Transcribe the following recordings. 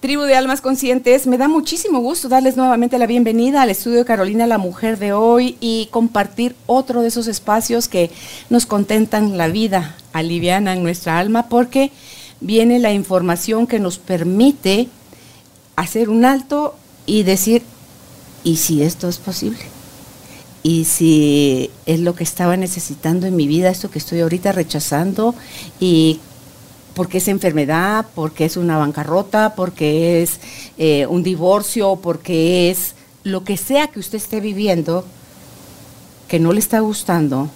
Tribu de Almas Conscientes, me da muchísimo gusto darles nuevamente la bienvenida al estudio de Carolina la Mujer de hoy y compartir otro de esos espacios que nos contentan la vida, alivianan nuestra alma porque viene la información que nos permite hacer un alto y decir, ¿y si esto es posible? ¿Y si es lo que estaba necesitando en mi vida, esto que estoy ahorita rechazando? ¿Y porque es enfermedad, porque es una bancarrota, porque es eh, un divorcio, porque es lo que sea que usted esté viviendo que no le está gustando,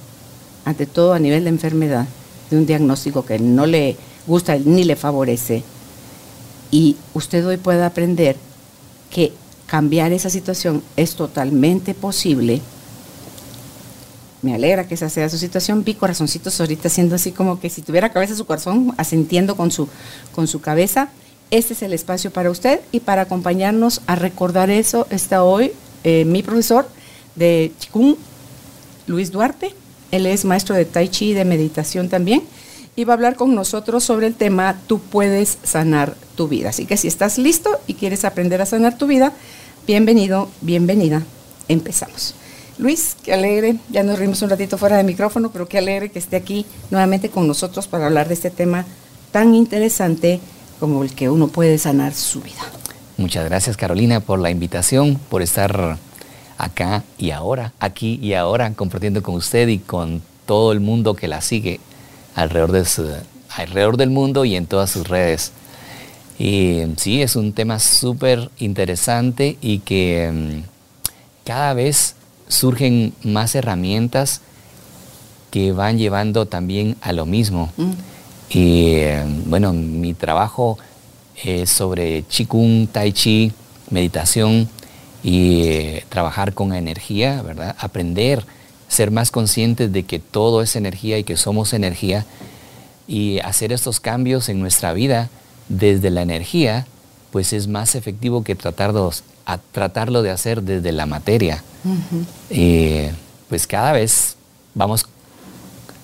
ante todo a nivel de enfermedad, de un diagnóstico que no le gusta ni le favorece. Y usted hoy puede aprender que cambiar esa situación es totalmente posible. Me alegra que esa sea su situación. Vi corazoncitos ahorita haciendo así como que si tuviera cabeza su corazón, asintiendo con su, con su cabeza. Este es el espacio para usted y para acompañarnos a recordar eso está hoy eh, mi profesor de Chikung, Luis Duarte. Él es maestro de Tai Chi y de meditación también y va a hablar con nosotros sobre el tema Tú puedes sanar tu vida. Así que si estás listo y quieres aprender a sanar tu vida, bienvenido, bienvenida. Empezamos. Luis, qué alegre, ya nos rimos un ratito fuera de micrófono, pero qué alegre que esté aquí nuevamente con nosotros para hablar de este tema tan interesante como el que uno puede sanar su vida. Muchas gracias Carolina por la invitación, por estar acá y ahora, aquí y ahora, compartiendo con usted y con todo el mundo que la sigue alrededor, de alrededor del mundo y en todas sus redes. Y sí, es un tema súper interesante y que mm, cada vez surgen más herramientas que van llevando también a lo mismo. Mm. Y bueno, mi trabajo es sobre Qigong, Tai Chi, meditación y eh, trabajar con energía, ¿verdad? Aprender ser más conscientes de que todo es energía y que somos energía y hacer estos cambios en nuestra vida desde la energía, pues es más efectivo que tratarlos, a tratarlo de hacer desde la materia. y pues cada vez vamos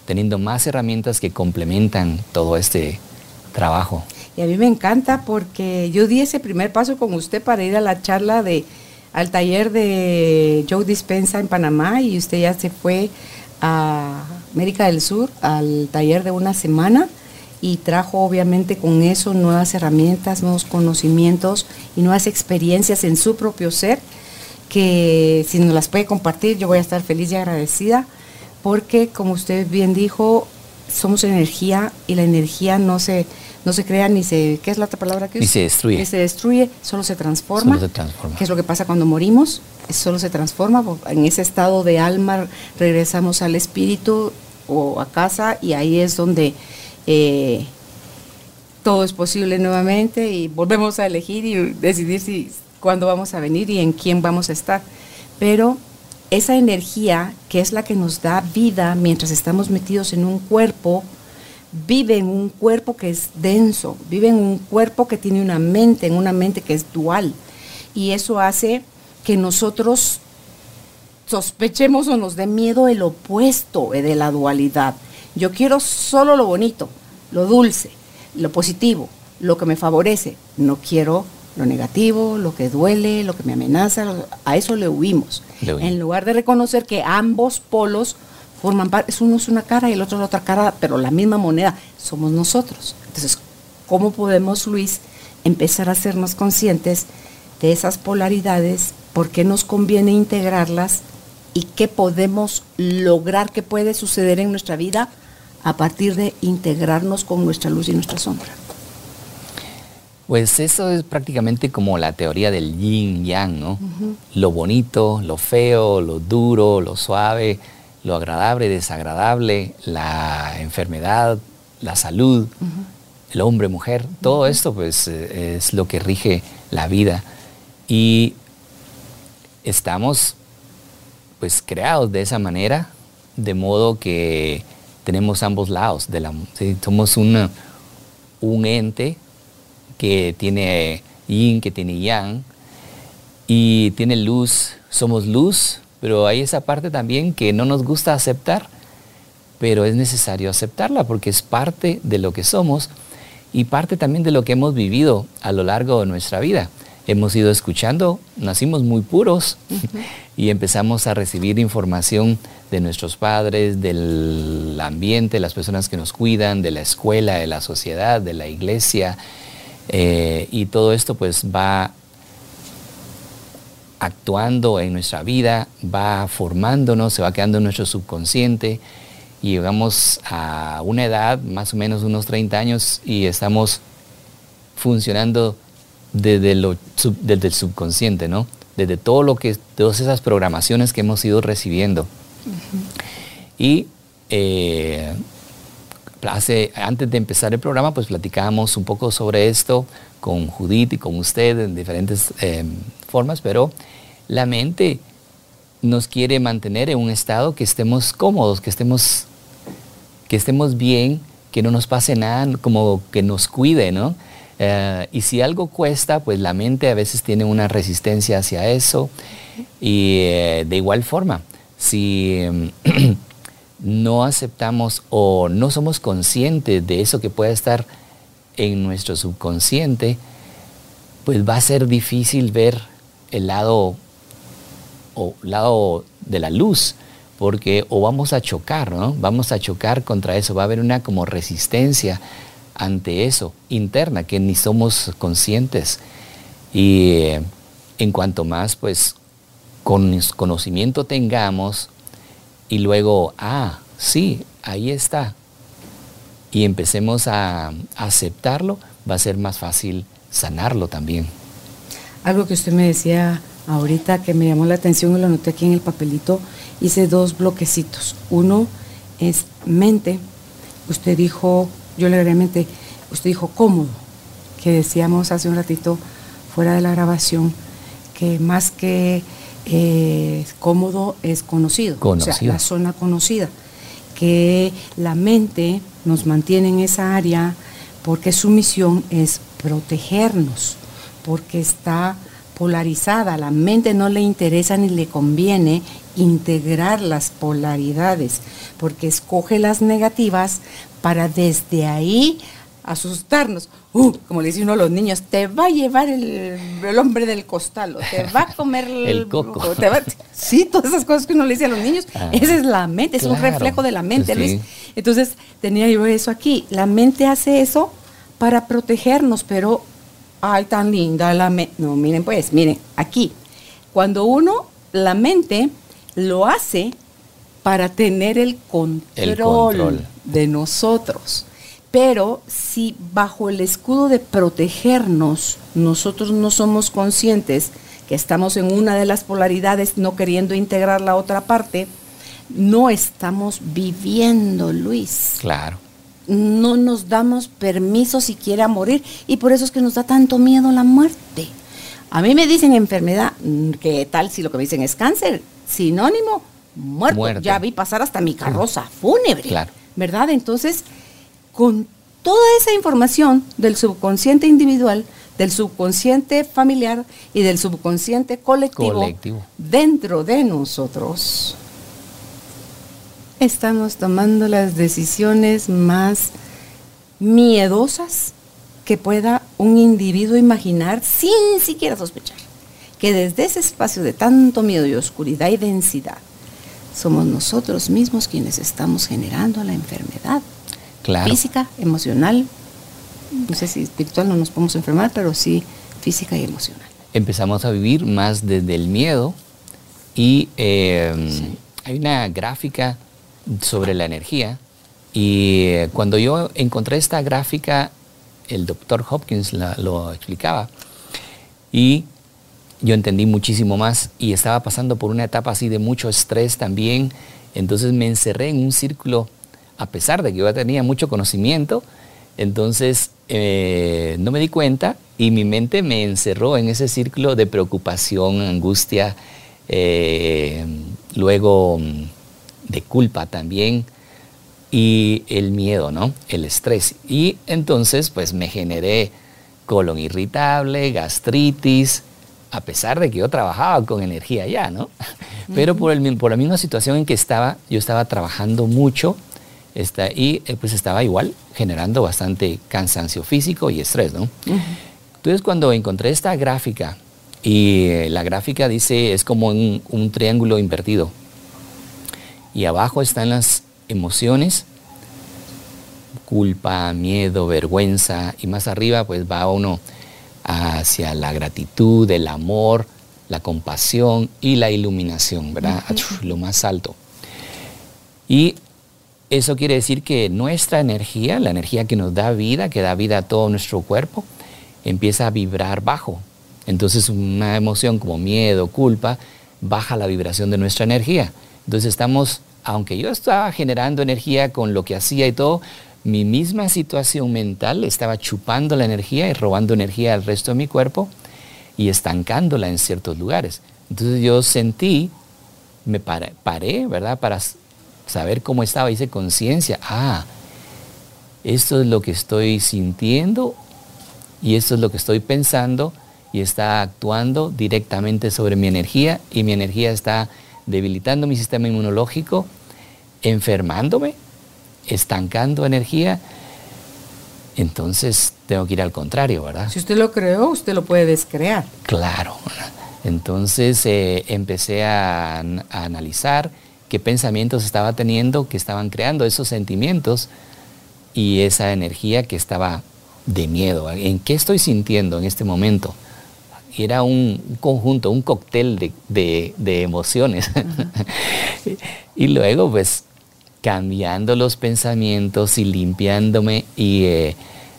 teniendo más herramientas que complementan todo este trabajo. Y a mí me encanta porque yo di ese primer paso con usted para ir a la charla de al taller de Joe Dispensa en Panamá y usted ya se fue a América del Sur al taller de una semana y trajo obviamente con eso nuevas herramientas, nuevos conocimientos y nuevas experiencias en su propio ser que si nos las puede compartir yo voy a estar feliz y agradecida porque como usted bien dijo somos energía y la energía no se no se crea ni se, ¿qué es la otra palabra que Ni se destruye. Ni se destruye, solo se transforma. Solo se transforma. ¿Qué es lo que pasa cuando morimos? Solo se transforma, en ese estado de alma regresamos al espíritu o a casa y ahí es donde eh, todo es posible nuevamente y volvemos a elegir y decidir si cuándo vamos a venir y en quién vamos a estar. Pero esa energía que es la que nos da vida mientras estamos metidos en un cuerpo, vive en un cuerpo que es denso, vive en un cuerpo que tiene una mente, en una mente que es dual. Y eso hace que nosotros sospechemos o nos dé miedo el opuesto de la dualidad. Yo quiero solo lo bonito, lo dulce, lo positivo, lo que me favorece. No quiero lo negativo, lo que duele, lo que me amenaza. A eso le huimos. En lugar de reconocer que ambos polos forman parte, uno es una cara y el otro es la otra cara, pero la misma moneda, somos nosotros. Entonces, ¿cómo podemos, Luis, empezar a hacernos conscientes de esas polaridades? ¿Por qué nos conviene integrarlas? ¿Y qué podemos lograr que puede suceder en nuestra vida a partir de integrarnos con nuestra luz y nuestra sombra? Pues eso es prácticamente como la teoría del yin yang, ¿no? Lo bonito, lo feo, lo duro, lo suave, lo agradable, desagradable, la enfermedad, la salud, el hombre, mujer, todo esto pues eh, es lo que rige la vida. Y estamos pues creados de esa manera, de modo que tenemos ambos lados. De la, Somos un ente que tiene yin, que tiene yang, y tiene luz, somos luz, pero hay esa parte también que no nos gusta aceptar, pero es necesario aceptarla porque es parte de lo que somos y parte también de lo que hemos vivido a lo largo de nuestra vida. Hemos ido escuchando, nacimos muy puros y empezamos a recibir información de nuestros padres, del ambiente, las personas que nos cuidan, de la escuela, de la sociedad, de la iglesia. Eh, y todo esto pues va actuando en nuestra vida, va formándonos, se va quedando en nuestro subconsciente y llegamos a una edad, más o menos unos 30 años, y estamos funcionando desde, lo, desde el subconsciente, ¿no? Desde todo lo que, todas esas programaciones que hemos ido recibiendo. Y eh, antes de empezar el programa, pues platicábamos un poco sobre esto con Judith y con usted en diferentes eh, formas, pero la mente nos quiere mantener en un estado que estemos cómodos, que estemos, que estemos bien, que no nos pase nada, como que nos cuide, ¿no? Eh, y si algo cuesta, pues la mente a veces tiene una resistencia hacia eso. Y eh, de igual forma, si no aceptamos o no somos conscientes de eso que puede estar en nuestro subconsciente, pues va a ser difícil ver el lado o lado de la luz, porque o vamos a chocar, ¿no? Vamos a chocar contra eso, va a haber una como resistencia ante eso interna que ni somos conscientes. Y eh, en cuanto más pues con conocimiento tengamos y luego, ah, sí, ahí está, y empecemos a aceptarlo, va a ser más fácil sanarlo también. Algo que usted me decía ahorita que me llamó la atención y lo anoté aquí en el papelito, hice dos bloquecitos. Uno es mente. Usted dijo, yo le agregué mente, usted dijo cómodo, que decíamos hace un ratito fuera de la grabación, que más que eh, cómodo es conocido, conocido, o sea, la zona conocida, que la mente nos mantiene en esa área porque su misión es protegernos, porque está polarizada. La mente no le interesa ni le conviene integrar las polaridades, porque escoge las negativas para desde ahí asustarnos. Uh, como le dice uno a los niños, te va a llevar el, hombre del costal, o te va a comer el, coco. sí, todas esas cosas que uno le dice a los niños, ah, esa es la mente, es un reflejo de la mente, Luis. Entonces, tenía yo eso aquí. La mente hace eso para protegernos, pero ay, tan linda la mente. No, miren pues, miren, aquí, cuando uno, la mente lo hace para tener el control, de nosotros. Pero si bajo el escudo de protegernos nosotros no somos conscientes que estamos en una de las polaridades no queriendo integrar la otra parte, no estamos viviendo, Luis. Claro no nos damos permiso siquiera a morir y por eso es que nos da tanto miedo la muerte. A mí me dicen enfermedad, mm, ¿qué tal si lo que me dicen es cáncer? Sinónimo, muerto. Ya vi pasar hasta mi carroza fúnebre. Claro. ¿Verdad? Entonces, con toda esa información del subconsciente individual, del subconsciente familiar y del subconsciente colectivo. dentro de nosotros, estamos tomando las decisiones más miedosas que pueda un individuo imaginar sin siquiera sospechar. Que desde ese espacio de tanto miedo y oscuridad y densidad, somos nosotros mismos quienes estamos generando la enfermedad. Física, emocional, no sé si espiritual no nos podemos enfermar, pero sí física y emocional. Empezamos a vivir más desde el miedo y eh, hay una gráfica sobre la energía. Y cuando yo encontré esta gráfica, el doctor Hopkins lo explicaba y yo entendí muchísimo más y estaba pasando por una etapa así de mucho estrés también. Entonces me encerré en un círculo, a pesar de que yo tenía mucho conocimiento, entonces eh, no me di cuenta y mi mente me encerró en ese círculo de preocupación, angustia, eh, luego de culpa también, y el miedo, ¿no? El estrés. Y entonces, pues me generé colon irritable, gastritis, a pesar de que yo trabajaba con energía ya, ¿no? Pero por, el, por la misma situación en que estaba, yo estaba trabajando mucho y eh, pues estaba igual generando bastante cansancio físico y estrés, ¿no? Entonces cuando encontré esta gráfica y eh, la gráfica dice es como un, un triángulo invertido y abajo están las emociones, culpa, miedo, vergüenza y más arriba pues va uno hacia la gratitud, el amor, la compasión y la iluminación, ¿verdad? Lo más alto. Y eso quiere decir que nuestra energía, la energía que nos da vida, que da vida a todo nuestro cuerpo, empieza a vibrar bajo. Entonces una emoción como miedo, culpa, baja la vibración de nuestra energía. Entonces estamos, aunque yo estaba generando energía con lo que hacía y todo, mi misma situación mental estaba chupando la energía y robando energía al resto de mi cuerpo y estancándola en ciertos lugares. Entonces yo sentí, me paré, paré ¿verdad? Para saber cómo estaba, hice conciencia, ah, esto es lo que estoy sintiendo y esto es lo que estoy pensando y está actuando directamente sobre mi energía y mi energía está debilitando mi sistema inmunológico, enfermándome estancando energía, entonces tengo que ir al contrario, ¿verdad? Si usted lo creó, usted lo puede descrear. Claro. Entonces eh, empecé a, analizar qué pensamientos estaba teniendo, que estaban creando esos sentimientos y esa energía que estaba de miedo. ¿En qué estoy sintiendo en este momento? Era un, conjunto, un cóctel de, emociones. y luego, pues, cambiando los pensamientos y limpiándome y eh,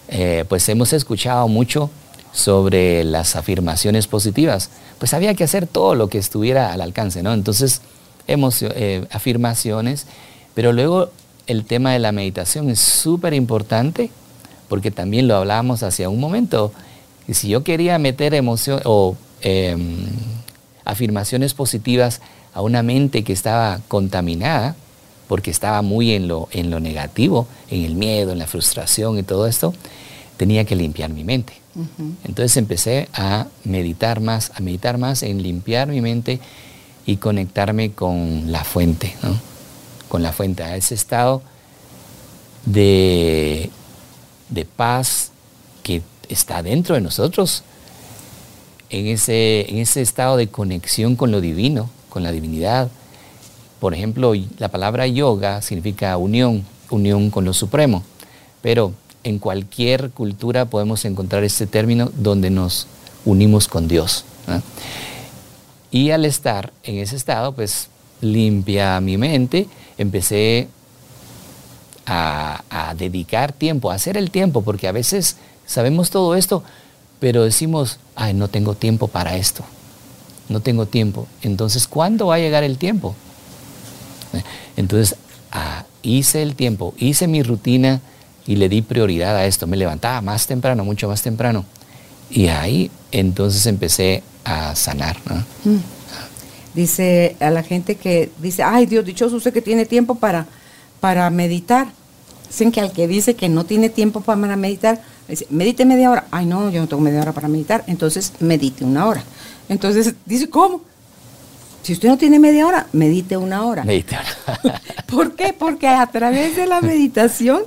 eh, pues hemos escuchado mucho sobre las afirmaciones positivas, pues había que hacer todo lo que estuviera al alcance, ¿no? Entonces, eh, afirmaciones, pero luego el tema de la meditación es súper importante porque también lo hablábamos hacia un momento, y si yo quería meter emoción o em, afirmaciones positivas a una mente que estaba contaminada, porque estaba muy en lo, en lo negativo, en el miedo, en la frustración y todo esto, tenía que limpiar mi mente. Entonces empecé a meditar más, a meditar más en limpiar mi mente y conectarme con la fuente, con la fuente, a ese estado de, de paz que está dentro de nosotros, en ese, en ese estado de conexión con lo divino, con la divinidad, por ejemplo, la palabra yoga significa unión, unión con lo supremo, pero en cualquier cultura podemos encontrar este término donde nos unimos con Dios. Y al estar en ese estado, pues limpia mi mente, empecé a, dedicar tiempo, a hacer el tiempo, porque a veces sabemos todo esto, pero decimos, ay, no tengo tiempo para esto, no tengo tiempo. Entonces, ¿cuándo va a llegar el tiempo? Entonces, ah, hice el tiempo, hice mi rutina y le di prioridad a esto. Me levantaba más temprano, mucho más temprano. Y ahí entonces empecé a sanar. Mm. Dice a la gente que dice, ay Dios, dichoso usted que tiene tiempo para, para meditar. Dicen que al que dice que no tiene tiempo para meditar, dice, medite media hora. Ay, no, yo no tengo media hora para meditar. Entonces, medite una hora. Entonces, dice, ¿cómo? Si usted no tiene media hora, medite una hora. Medite ¿Por qué? Porque a través de la meditación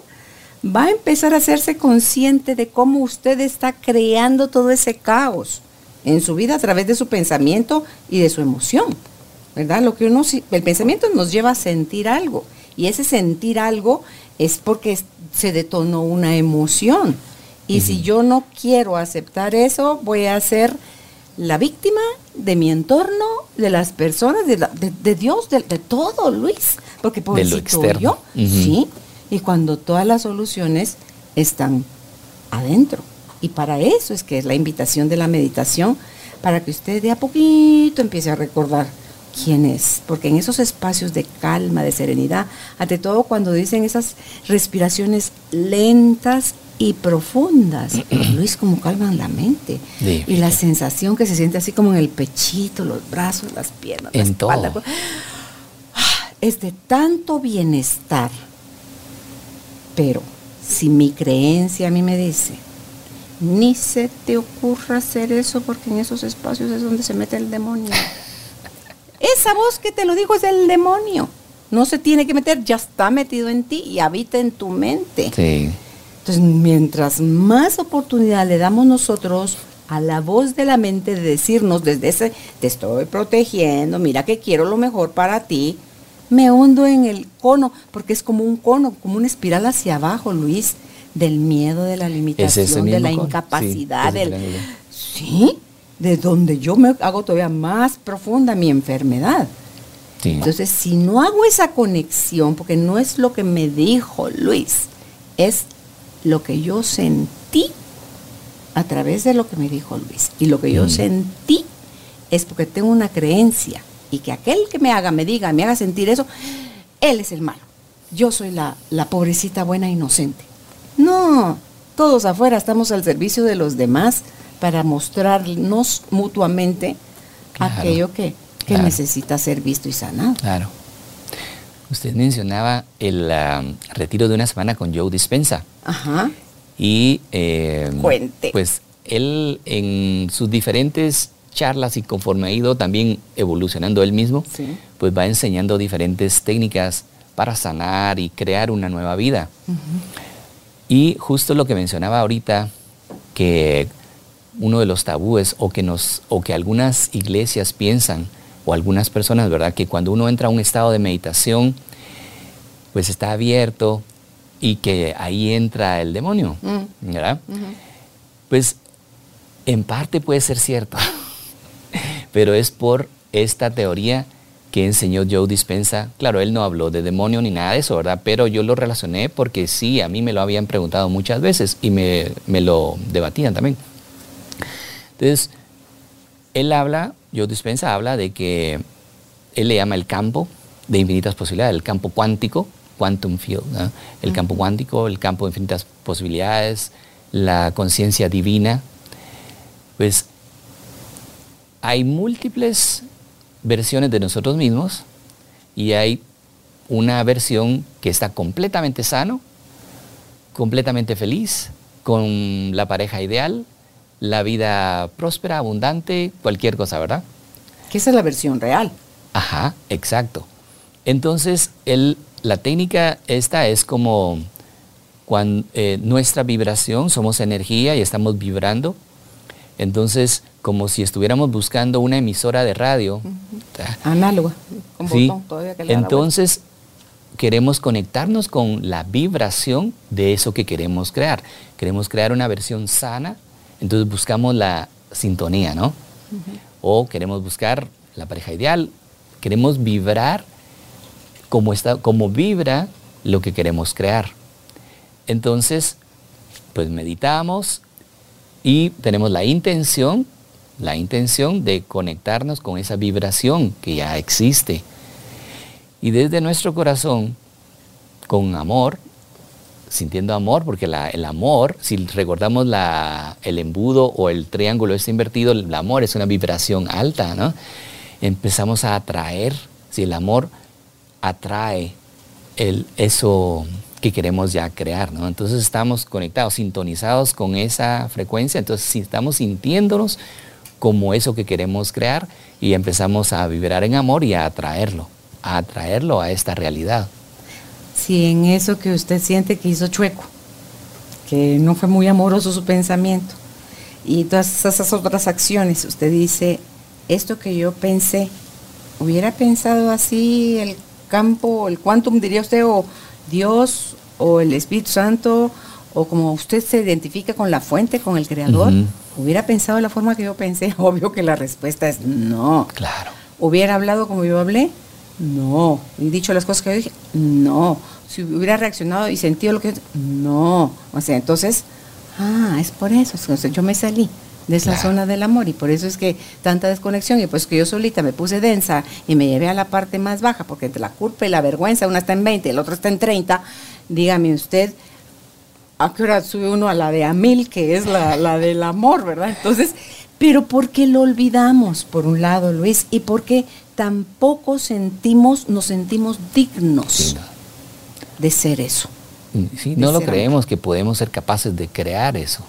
va a empezar a hacerse consciente de cómo usted está creando todo ese caos en su vida a través de su pensamiento y de su emoción. ¿Verdad? Lo que uno el pensamiento nos lleva a sentir algo y ese sentir algo es porque se detonó una emoción. Y si yo no quiero aceptar eso, voy a ser la víctima de mi entorno, de las personas, de, Dios, de, todo, Luis. Porque por yo, sí. Y cuando todas las soluciones están adentro. Y para eso es que es la invitación de la meditación, para que usted de a poquito empiece a recordar quién es. Porque en esos espacios de calma, de serenidad, ante todo cuando dicen esas respiraciones lentas y profundas. Luis, como calman la mente. Y la sensación que se siente así como en el pechito, los brazos, las piernas, en la espalda. Todo. Ah, es de tanto bienestar Pero si mi creencia a mí me dice, ni se te ocurra hacer eso porque en esos espacios es donde se mete el demonio. Esa voz que te lo dijo es el demonio. No se tiene que meter, ya está metido en ti y habita en tu mente. Sí. Entonces, mientras más oportunidad le damos nosotros a la voz de la mente de decirnos desde ese, te estoy protegiendo, mira que quiero lo mejor para ti, me hundo en el cono, porque es como un cono, como una espiral hacia abajo, Luis, del miedo, de la limitación, de la incapacidad, del... Sí, de donde yo me hago todavía más profunda mi enfermedad. Entonces, si no hago esa conexión, porque no es lo que me dijo Luis, es lo que yo sentí a través de lo que me dijo Luis. Y lo que yo mm. sentí es porque tengo una creencia y que aquel que me haga, me diga, me haga sentir eso, él es el malo. Yo soy la, la pobrecita buena inocente. No, todos afuera estamos al servicio de los demás para mostrarnos mutuamente aquello que, necesita ser visto y sanado. Claro. Usted mencionaba el um, retiro de una semana con Joe Dispensa. Ajá. Y eh, Cuente. pues él en sus diferentes charlas y conforme ha ido también evolucionando él mismo, pues va enseñando diferentes técnicas para sanar y crear una nueva vida. Y justo lo que mencionaba ahorita, que uno de los tabúes o que, nos, o que algunas iglesias piensan, o algunas personas, ¿verdad? Que cuando uno entra a un estado de meditación, pues está abierto y que ahí entra el demonio, mm. ¿verdad? Pues en parte puede ser cierto, pero es por esta teoría que enseñó Joe Dispensa. Claro, él no habló de demonio ni nada de eso, ¿verdad? Pero yo lo relacioné porque sí, a mí me lo habían preguntado muchas veces y me, me lo debatían también. Entonces, él habla, Joe Dispensa habla de que él le llama el campo de infinitas posibilidades, el campo cuántico, quantum field, el campo cuántico, el campo de infinitas posibilidades, la conciencia divina. Pues hay múltiples versiones de nosotros mismos y hay una versión que está completamente sano, completamente feliz, con la pareja ideal, la vida próspera, abundante, cualquier cosa, ¿verdad? Que esa es la versión real. Ajá, exacto. Entonces, el, la técnica esta es como cuando eh, nuestra vibración, somos energía y estamos vibrando. Entonces, como si estuviéramos buscando una emisora de radio. Análoga, con botón todavía que le Entonces, queremos conectarnos con la vibración de eso que queremos crear. Queremos crear una versión sana, entonces buscamos la sintonía, ¿no? O queremos buscar la pareja ideal, queremos vibrar como, está, como vibra lo que queremos crear. Entonces, pues meditamos y tenemos la intención, la intención de conectarnos con esa vibración que ya existe. Y desde nuestro corazón, con amor, sintiendo amor, porque el amor, si recordamos la, el embudo o el triángulo está invertido, el amor es una vibración alta, ¿no? Empezamos a atraer, si el amor atrae el, eso que queremos ya crear, ¿no? Entonces estamos conectados, sintonizados con esa frecuencia, entonces estamos sintiéndonos como eso que queremos crear y empezamos a vibrar en amor y a atraerlo, a atraerlo a esta realidad. Si en eso que usted siente que hizo chueco, que no fue muy amoroso su pensamiento y todas esas otras acciones, usted dice, esto que yo pensé, hubiera pensado así el campo, el quantum, diría usted, o Dios, o el Espíritu Santo, o como usted se identifica con la fuente, con el Creador, hubiera pensado de la forma que yo pensé, obvio que la respuesta es no. Claro. ¿Hubiera hablado como yo hablé? No. ¿Y dicho las cosas que yo dije? No. Si hubiera reaccionado y sentido lo que... No. O sea, entonces, ah, es por eso. yo me salí de esa zona del amor y por eso es que tanta desconexión y pues que yo solita me puse densa y me llevé a la parte más baja porque entre la culpa y la vergüenza una está en 20 y el otro está en 30 dígame usted a qué hora sube uno a la de a mil que es la, la del amor verdad entonces pero ¿por qué lo olvidamos por un lado Luis y porque tampoco sentimos nos sentimos dignos de ser eso Sí, no lo creemos que podemos ser capaces de crear eso.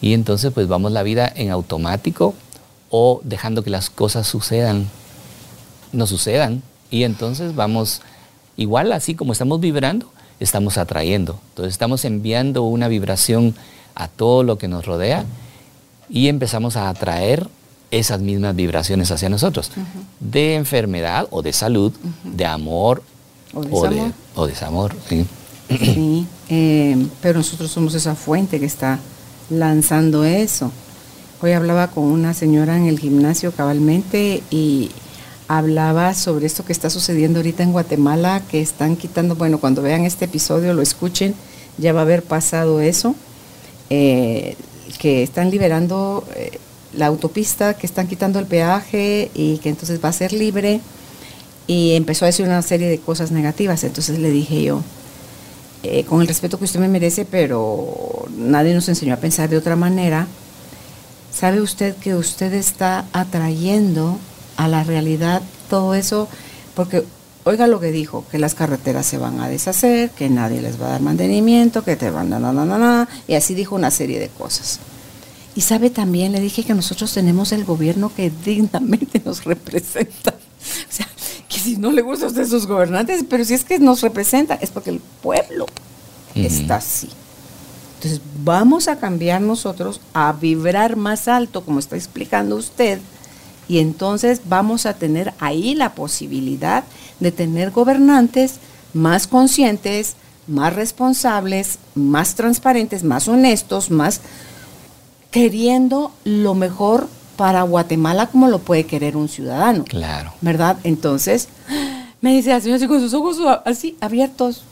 Y entonces pues vamos la vida en automático o dejando que las cosas sucedan, no sucedan. Y entonces vamos, igual así como estamos vibrando, estamos atrayendo. Entonces estamos enviando una vibración a todo lo que nos rodea y empezamos a atraer esas mismas vibraciones hacia nosotros, de enfermedad o de salud, de amor o, desamor. sí. sí eh, pero nosotros somos esa fuente que está lanzando eso. Hoy hablaba con una señora en el gimnasio cabalmente y hablaba sobre esto que está sucediendo ahorita en Guatemala, que están quitando, bueno, cuando vean este episodio, lo escuchen, ya va a haber pasado eso, eh, que están liberando eh, la autopista, que están quitando el peaje y que entonces va a ser libre. Y empezó a decir una serie de cosas negativas. Entonces le dije yo, eh, con el respeto que usted me merece, pero nadie nos enseñó a pensar de otra manera. ¿Sabe usted que usted está atrayendo a la realidad todo eso? Porque oiga lo que dijo, que las carreteras se van a deshacer, que nadie les va a dar mantenimiento, que te van a... Na, na, na, y así dijo una serie de cosas. Y sabe también, le dije que nosotros tenemos el gobierno que dignamente nos representa. O sea, que si no le gusta a usted sus gobernantes, pero si es que nos representa, es porque el pueblo está así. Entonces, vamos a cambiar nosotros a vibrar más alto, como está explicando usted, y entonces vamos a tener ahí la posibilidad de tener gobernantes más conscientes, más responsables, más transparentes, más honestos, más queriendo lo mejor para Guatemala como lo puede querer un ciudadano. Claro. ¿Verdad? Entonces, me dice la señora con sus ojos así abiertos.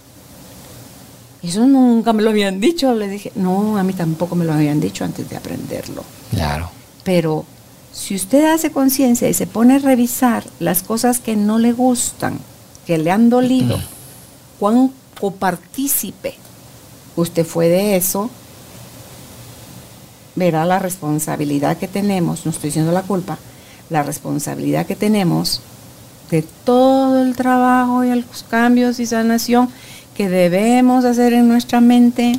Eso nunca me lo habían dicho. Le dije, no, a mí tampoco me lo habían dicho antes de aprenderlo. Claro. Pero si usted hace conciencia y se pone a revisar las cosas que no le gustan, que le han dolido, cuán copartícipe usted fue de eso, verá la responsabilidad que tenemos, no estoy diciendo la culpa, la responsabilidad que tenemos de todo el trabajo y los cambios y sanación que debemos hacer en nuestra mente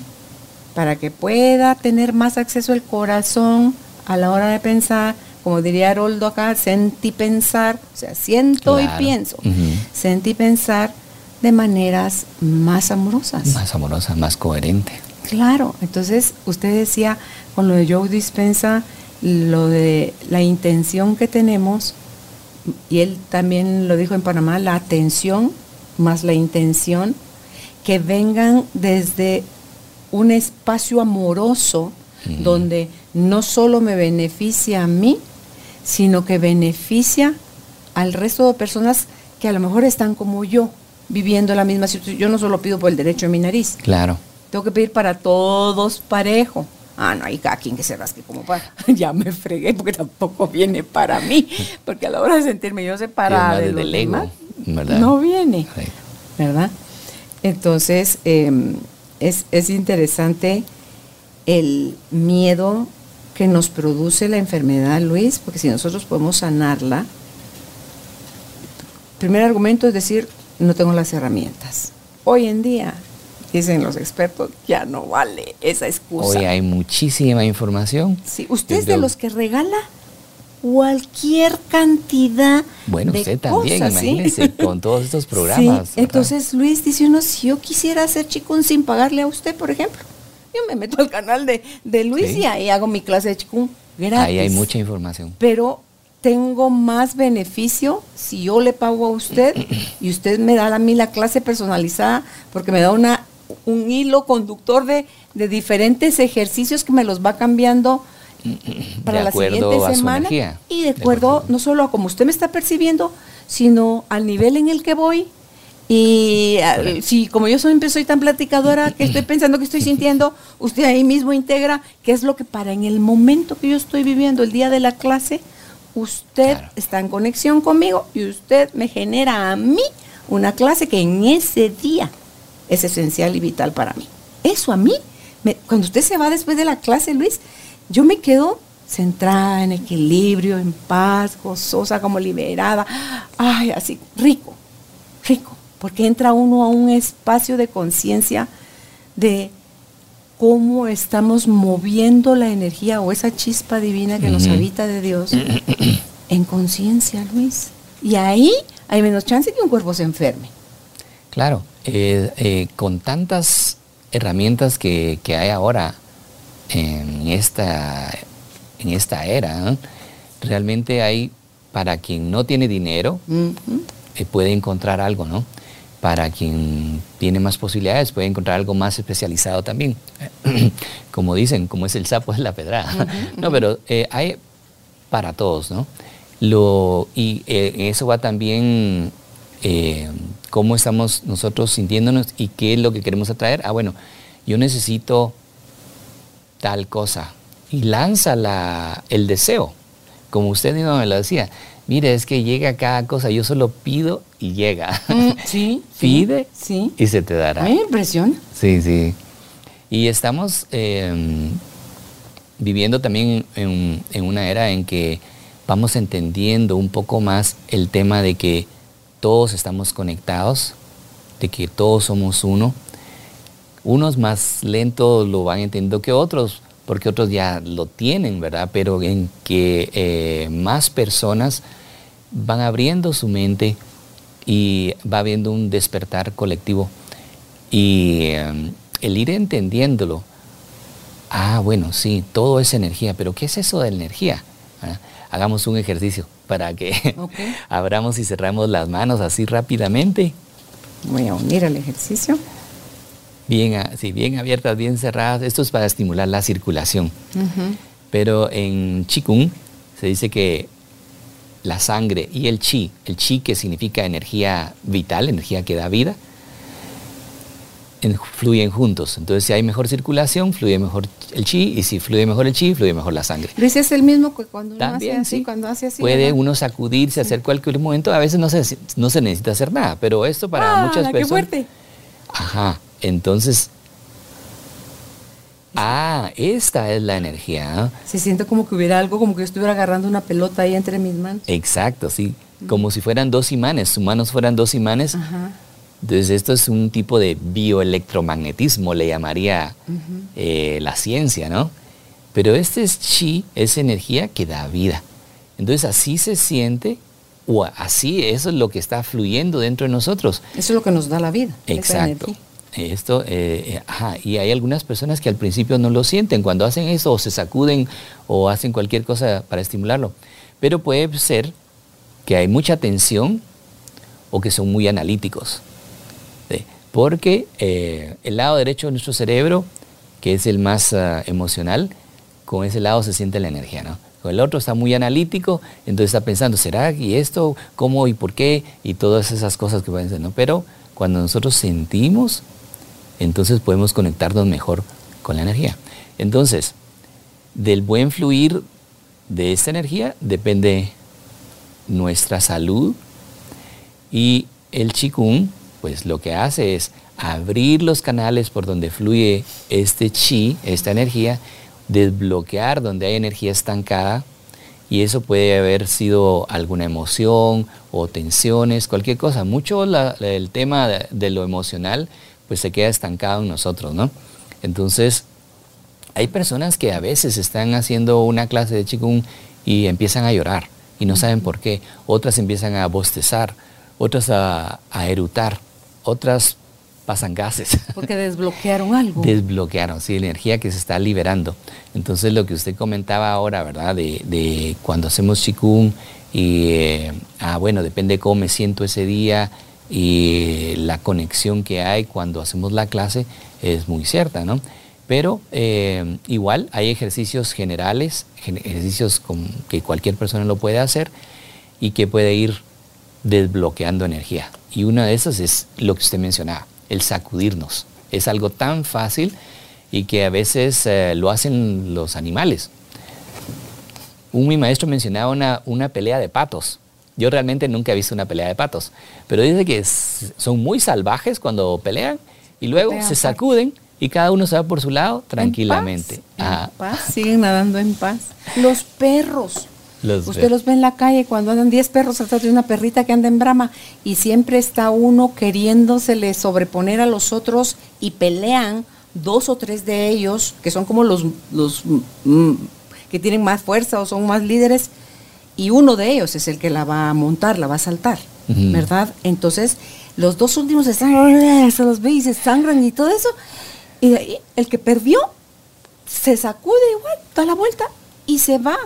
para que pueda tener más acceso el corazón a la hora de pensar, como diría Haroldo acá, sentí pensar, o sea, siento y pienso, sentí pensar de maneras más amorosas. Más amorosas, más coherente. Claro, entonces usted decía con lo de Joe Dispensa, lo de la intención que tenemos, y él también lo dijo en Panamá, la atención más la intención, que vengan desde un espacio amoroso donde no solo me beneficia a mí, sino que beneficia al resto de personas que a lo mejor están como yo, viviendo la misma situación. Yo no solo pido por el derecho de mi nariz. Claro. Tengo que pedir para todos parejo. Ah, no hay cada quien que se rasque como para. ya me fregué porque tampoco viene para mí. Porque a la hora de sentirme yo separada de los demás, no viene. ¿Verdad? Entonces, em, es, es interesante el miedo que nos produce la enfermedad, Luis, porque si nosotros podemos sanarla, primer argumento es decir, no tengo las herramientas. Hoy en día dicen los expertos, ya no vale esa excusa. Hoy hay muchísima información. Sí, usted es de los que regala cualquier cantidad bueno, usted también, imagínese, con todos estos programas. entonces Luis dice uno, si yo quisiera hacer chikun sin pagarle a usted, por ejemplo, yo me meto al canal de, de Luis y ahí hago mi clase de chikun gratis. Ahí hay mucha información. Pero tengo más beneficio si yo le pago a usted y usted me da a mí la clase personalizada porque me da una un hilo conductor de, diferentes ejercicios que me los va cambiando para la siguiente semana. y de acuerdo. no solo a como usted me está percibiendo, sino al nivel en el que voy. Y si como yo siempre soy tan platicadora que estoy pensando que estoy sintiendo, usted ahí mismo integra qué es lo que para en el momento que yo estoy viviendo, el día de la clase, usted está en conexión conmigo y usted me genera a mí una clase que en ese día es esencial y vital para mí. Eso a mí, cuando usted se va después de la clase, Luis, yo me quedo centrada en equilibrio, en paz, gozosa, como liberada. Ay, así, rico, rico. porque entra uno a un espacio de conciencia de cómo estamos moviendo la energía o esa chispa divina que nos habita de Dios en conciencia, Luis. Y ahí hay menos chance que un cuerpo se enferme. Claro, eh, eh, con tantas herramientas que, hay ahora en esta, en esta era, realmente hay, para quien no tiene dinero, eh, puede encontrar algo, ¿no? Para quien tiene más posibilidades, puede encontrar algo más especializado también. como dicen, como es el sapo, es la pedrada. no, pero hay para todos, ¿no? Lo, y eso va también eh, cómo estamos nosotros sintiéndonos y qué es lo que queremos atraer. Ah, bueno, yo necesito tal cosa. Y lanza la, el deseo, como usted mismo me lo decía. Mire, es que llega cada cosa, yo solo pido y llega. Mm, sí. Pide sí. y se te dará. Hay impresión. Sí, sí. Y estamos em, viviendo también en, en una era en que vamos entendiendo un poco más el tema de que todos estamos conectados, de que todos somos uno. Unos más lentos lo van entendiendo que otros, porque otros ya lo tienen, ¿verdad? Pero en que eh, más personas van abriendo su mente y va habiendo un despertar colectivo. Y eh, el ir entendiéndolo, ah, bueno, sí, todo es energía, pero ¿qué es eso de energía? ¿Ah? hagamos un ejercicio para que abramos y cerramos las manos así rápidamente. Voy a unir el ejercicio. Bien, sí, bien abiertas, bien cerradas. Esto es para estimular la circulación. Pero en Qigong se dice que la sangre y el chi, el chi que significa energía vital, energía que da vida, fluyen juntos. Entonces, si hay mejor circulación, fluye mejor el chi, y si fluye mejor el chi, fluye mejor la sangre. Ese es el mismo que cuando uno hace así, cuando hace así. Puede uno sacudirse, hacer cualquier momento, a veces no se, no se necesita hacer nada, pero esto para ah, muchas personas... ¡Qué fuerte! Ajá, entonces... Ah, esta es la energía. ¿ah? Se siente como que hubiera algo, como que yo estuviera agarrando una pelota ahí entre mis manos. Exacto, sí. Como si fueran dos imanes, sus manos fueran dos imanes. Ajá entonces esto es un tipo de bioelectromagnetismo, le llamaría eh, la ciencia, ¿no? Pero este es chi, es energía que da vida. Entonces así se siente, o así eso es lo que está fluyendo dentro de nosotros. Eso es lo que nos da la vida. Exacto. Esto, eh, eh, ajá, y hay algunas personas que al principio no lo sienten cuando hacen eso o se sacuden o hacen cualquier cosa para estimularlo. Pero puede ser que hay mucha tensión o que son muy analíticos porque eh, el lado derecho de nuestro cerebro, que es el más ah, emocional, con ese lado se siente la energía, ¿no? Con el otro está muy analítico, entonces está pensando, ¿será y esto? ¿Cómo y por qué? Y todas esas cosas que pueden ser, ¿no? Pero cuando nosotros sentimos, entonces podemos conectarnos mejor con la energía. Entonces, del buen fluir de esta energía depende nuestra salud y el chikung pues lo que hace es abrir los canales por donde fluye este chi, esta energía, desbloquear donde hay energía estancada y eso puede haber sido alguna emoción o tensiones, cualquier cosa. Mucho el tema de, lo emocional pues se queda estancado en nosotros, ¿no? Entonces, hay personas que a veces están haciendo una clase de Qigong y empiezan a llorar y no saben por qué. Otras empiezan a bostezar, otras a, a erutar otras pasan gases. Porque desbloquearon algo. Desbloquearon, sí, energía que se está liberando. Entonces lo que usted comentaba ahora, ¿verdad? De, cuando hacemos chikung y, eh, ah, bueno, depende cómo me siento ese día y la conexión que hay cuando hacemos la clase es muy cierta, ¿no? Pero eh, igual hay ejercicios generales, ejercicios que cualquier persona lo puede hacer y que puede ir desbloqueando energía. Y una de esas es lo que usted mencionaba, el sacudirnos. Es algo tan fácil y que a veces eh, lo hacen los animales. Un mi maestro mencionaba una, una pelea de patos. Yo realmente nunca he visto una pelea de patos, pero dice que son muy salvajes cuando pelean y luego se sacuden y cada uno se va por su lado tranquilamente. En paz, siguen nadando en paz. Los perros Usted los ve en la calle cuando andan 10 perros atrás de una perrita que anda en brama y siempre está uno queriéndosele sobreponer a los otros y pelean dos o tres de ellos, que son como los, los mm, que tienen más fuerza o son más líderes, y uno de ellos es el que la va a montar, la va a saltar, ¿verdad? Entonces, los dos últimos están, se los ve y se sangran y todo eso, y de ahí el que perdió se sacude igual, da la vuelta y se va.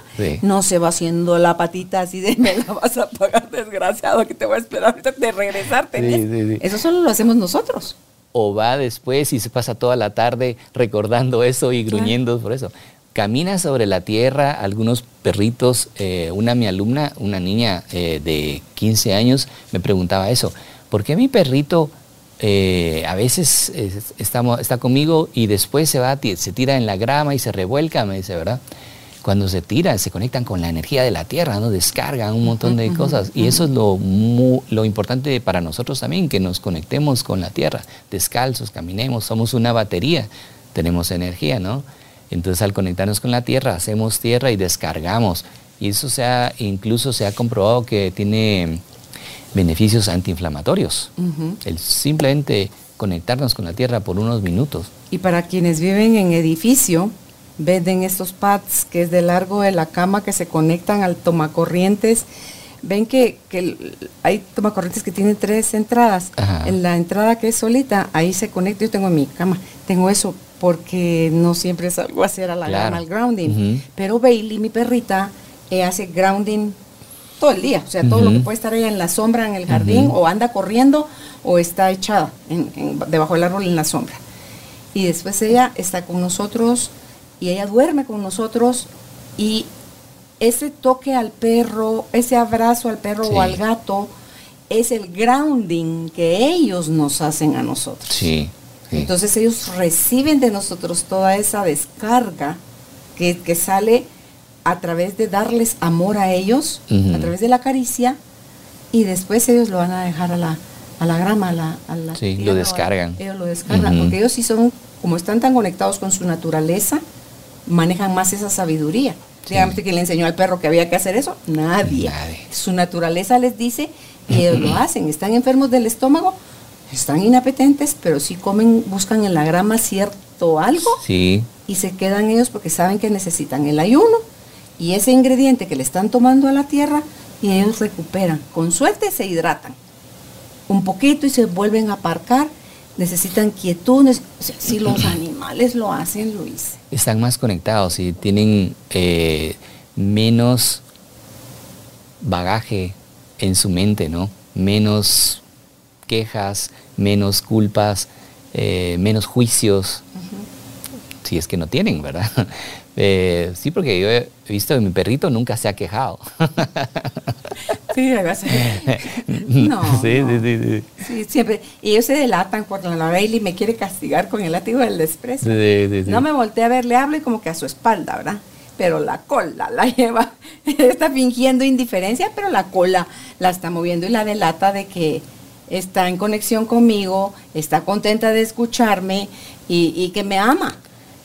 No se va haciendo la patita así de me la vas a pagar, desgraciado, que te voy a esperar de regresarte. eso solo lo hacemos nosotros. O va después y se pasa toda la tarde recordando eso y gruñendo por eso. Camina sobre la tierra, algunos perritos, eh, una mi alumna, una niña eh, de 15 años, me preguntaba eso, ¿por qué mi perrito eh, a veces está conmigo y después se va, se tira en la grama y se revuelca? Me dice, ¿verdad? Cuando se tiran, se conectan con la energía de la tierra, ¿no? descargan un montón de cosas. Y eso es lo, lo importante para nosotros también, que nos conectemos con la tierra, descalzos, caminemos, somos una batería, tenemos energía, ¿no? Entonces al conectarnos con la tierra, hacemos tierra y descargamos. Y eso se ha, incluso se ha comprobado que tiene beneficios antiinflamatorios. El simplemente conectarnos con la tierra por unos minutos. Y para quienes viven en edificio, venden estos pads que es de largo de la cama que se conectan al tomacorrientes. Ven que, hay tomacorrientes que tienen tres entradas. En la entrada que es solita, ahí se conecta. Yo tengo en mi cama, tengo eso porque no siempre salgo a hacer a la cama al grounding. Pero Bailey, mi perrita, eh, hace grounding todo el día. O sea, todo lo que puede estar ahí en la sombra, en el jardín, o anda corriendo, o está echada debajo del árbol en la sombra. Y después ella está con nosotros y ella duerme con nosotros y ese toque al perro, ese abrazo al perro o al gato, es el grounding que ellos nos hacen a nosotros. Sí, Entonces ellos reciben de nosotros toda esa descarga que, sale a través de darles amor a ellos, a través de la caricia, y después ellos lo van a dejar a la, a la grama, a la, a Sí, lo descargan. Ellos lo descargan, porque ellos sí son, como están tan conectados con su naturaleza, manejan más esa sabiduría. Dígame que le enseñó al perro que había que hacer eso. Nadie. Su naturaleza les dice y ellos lo hacen. Están enfermos del estómago, están inapetentes, pero sí comen, buscan en la grama cierto algo sí. y se quedan ellos porque saben que necesitan el ayuno y ese ingrediente que le están tomando a la tierra y ellos recuperan. Con suerte se hidratan un poquito y se vuelven a aparcar necesitan quietud. si los animales lo hacen, Luis. Están más conectados y tienen eh, menos bagaje en su mente, ¿no? Menos quejas, menos culpas, eh, menos juicios. Si es que no tienen, ¿verdad? Eh, sí, porque yo he visto que mi perrito nunca se ha quejado. Sí, no, sí, sí, sí, sí, siempre. Y ellos se delatan cuando la Bailey me quiere castigar con el látigo del desprecio. no me volteé a ver, le hablo y como que a su espalda, ¿verdad? Pero la cola la lleva, está fingiendo indiferencia, pero la cola la está moviendo y la delata de que está en conexión conmigo, está contenta de escucharme y, y que me ama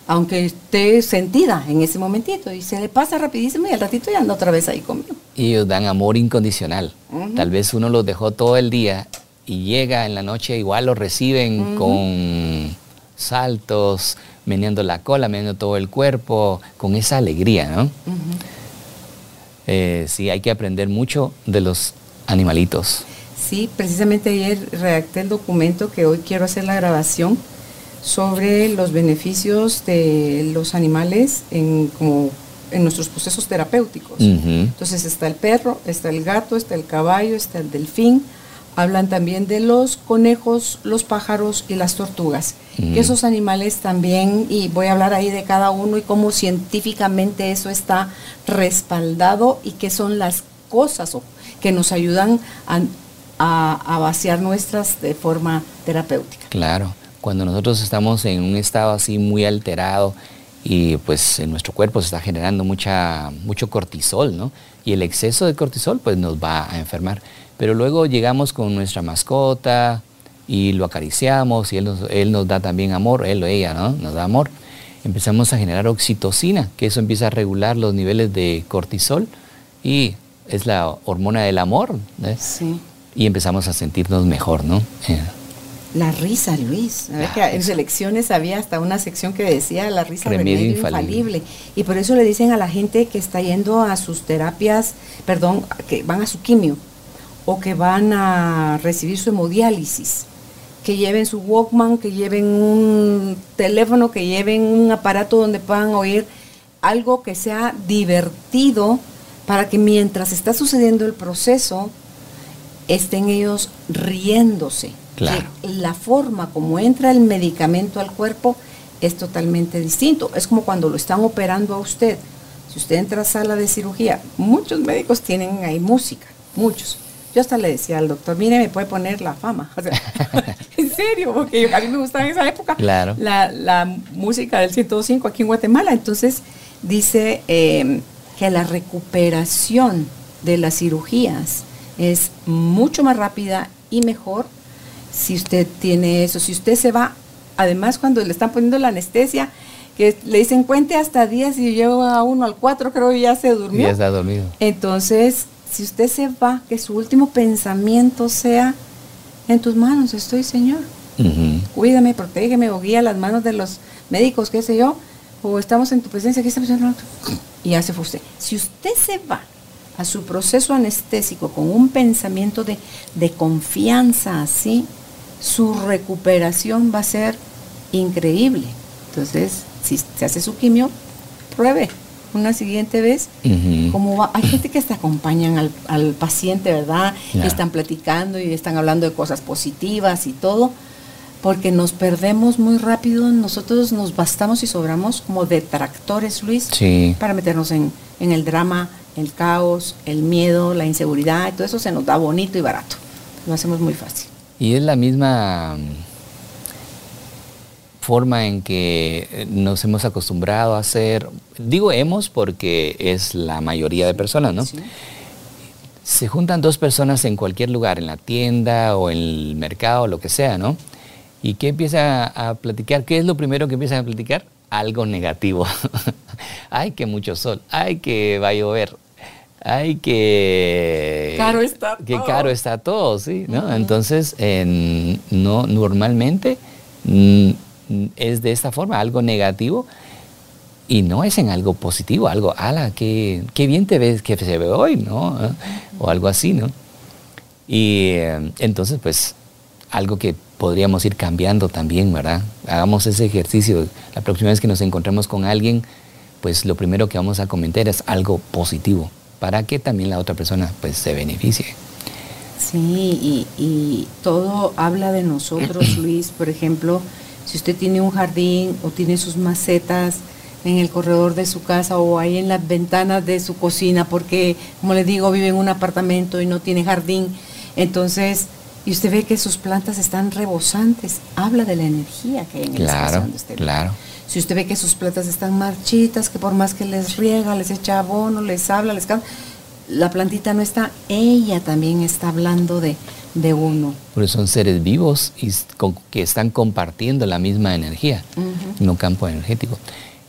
aunque esté sentida en ese momentito y se le pasa rapidísimo y al ratito ya anda otra vez ahí conmigo. Y ellos dan amor incondicional. Tal vez uno los dejó todo el día y llega en la noche igual lo reciben con saltos, meneando la cola, meneando todo el cuerpo, con esa alegría, ¿no? Eh, sí, hay que aprender mucho de los animalitos. Sí, precisamente ayer redacté el documento que hoy quiero hacer la grabación sobre los beneficios de los animales en, como en nuestros procesos terapéuticos. Entonces está el perro, está el gato, está el caballo, está el delfín. Hablan también de los conejos, los pájaros y las tortugas. Que esos animales también, y voy a hablar ahí de cada uno y cómo científicamente eso está respaldado y qué son las cosas que nos ayudan a, a vaciar nuestras de forma terapéutica. Claro cuando nosotros estamos en un estado así muy alterado y pues en nuestro cuerpo se está generando mucha, mucho cortisol, ¿no? Y el exceso de cortisol pues nos va a enfermar. Pero luego llegamos con nuestra mascota y lo acariciamos y él nos, él nos da también amor, él o ella, ¿no? Nos da amor. Empezamos a generar oxitocina, que eso empieza a regular los niveles de cortisol y es la hormona del amor. ¿eh? Sí. Y empezamos a sentirnos mejor, ¿no? Eh, La risa, Luis. A ver La que en selecciones había hasta una sección que decía la risa Remedio remedio, infalible. infalible. Y por eso le dicen a la gente que está yendo a sus terapias, perdón, que van a su quimio o que van a recibir su hemodiálisis, que lleven su Walkman, que lleven un teléfono, que lleven un aparato donde puedan oír algo que sea divertido para que mientras está sucediendo el proceso estén ellos riéndose. Claro. Que la forma como entra el medicamento al cuerpo es totalmente distinto. Es como cuando lo están operando a usted. Si usted entra a sala de cirugía, muchos médicos tienen ahí música, muchos. Yo hasta le decía al doctor, mire, me puede poner la fama. O sea, en serio, porque yo- a mí me gustaba en esa época Claro. la, la música del 105 aquí en Guatemala. Entonces dice eh, que la recuperación de las cirugías es mucho más rápida y mejor si usted tiene eso. Si usted se va, además cuando le están poniendo la anestesia, que le dicen cuente hasta 10 y llevo a uno al 4, creo que ya se durmió. ya está dormido. Entonces, si usted se va, que su último pensamiento sea, en tus manos estoy, Señor Ujú. cuídame, protégeme o guía las manos de los médicos, qué sé yo, o estamos en tu presencia, aquí estamos en y ya se fue usted. Si usted se va a su proceso anestésico con un pensamiento de, de confianza así, su recuperación va a ser increíble. Entonces, si se hace su quimio, pruebe una siguiente vez cómo va. Hay gente que hasta acompañan al, al paciente, ¿verdad? Ya. Y están platicando y están hablando de cosas positivas y todo, porque nos perdemos muy rápido. Nosotros nos bastamos y sobramos como detractores, Luis, Sí. para meternos en, en el drama, el caos, el miedo, la inseguridad, y todo eso se nos da bonito y barato. Lo hacemos muy fácil. Y es la misma mm, forma en que eh, nos hemos acostumbrado a hacer, digo hemos porque es la mayoría de personas, ¿no? Sí. Se juntan dos personas en cualquier lugar, en la tienda o en el mercado, lo que sea, ¿no? ¿Y qué empieza a platicar? ¿Qué es lo primero que empiezan a platicar? Algo negativo. ay, que mucho sol. Ay, que va a llover. Ay, que... Caro está Que todo. caro está todo, sí, ¿no? Entonces, en- no, normalmente mm, es de esta forma, algo negativo y no es en algo positivo, algo, ala, qué, qué bien te ves, que se ve hoy, ¿no? O algo así, ¿no? Y eh, entonces, pues, algo que podríamos ir cambiando también, ¿verdad? Hagamos ese ejercicio. La próxima vez que nos encontremos con alguien, pues lo primero que vamos a comentar es algo positivo, para que también la otra persona, pues, se beneficie. Sí, y, y todo habla de nosotros, Luis. Por ejemplo, si usted tiene un jardín o tiene sus macetas en el corredor de su casa o ahí en las ventanas de su cocina, porque, como le digo, vive en un apartamento y no tiene jardín, entonces, y usted ve que sus plantas están rebosantes, habla de la energía que hay en el espacio donde usted vive. claro. Si usted ve que sus plantas están marchitas, que por más que les riega, les echa abono, les habla, les canta, la plantita no está, ella también está hablando de, de uno. Porque son seres vivos y con- que están compartiendo la misma energía, Ujú. no campo energético.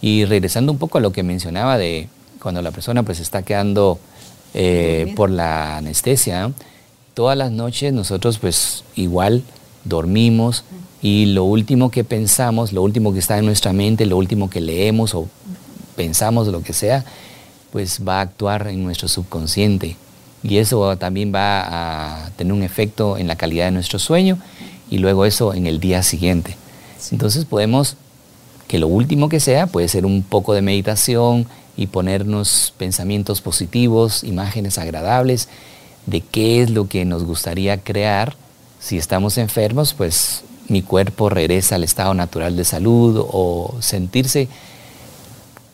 Y regresando un poco a lo que mencionaba de cuando la persona pues está quedando eh, por la anestesia, todas las noches nosotros pues igual dormimos y lo último que pensamos, lo último que está en nuestra mente, lo último que leemos o pensamos, lo que sea, pues va a actuar en nuestro subconsciente. Y eso también va a tener un efecto en la calidad de nuestro sueño y luego eso en el día siguiente. Entonces podemos, que lo último que sea, puede ser un poco de meditación y ponernos pensamientos positivos, imágenes agradables de qué es lo que nos gustaría crear. Si estamos enfermos, pues mi cuerpo regresa al estado natural de salud o sentirse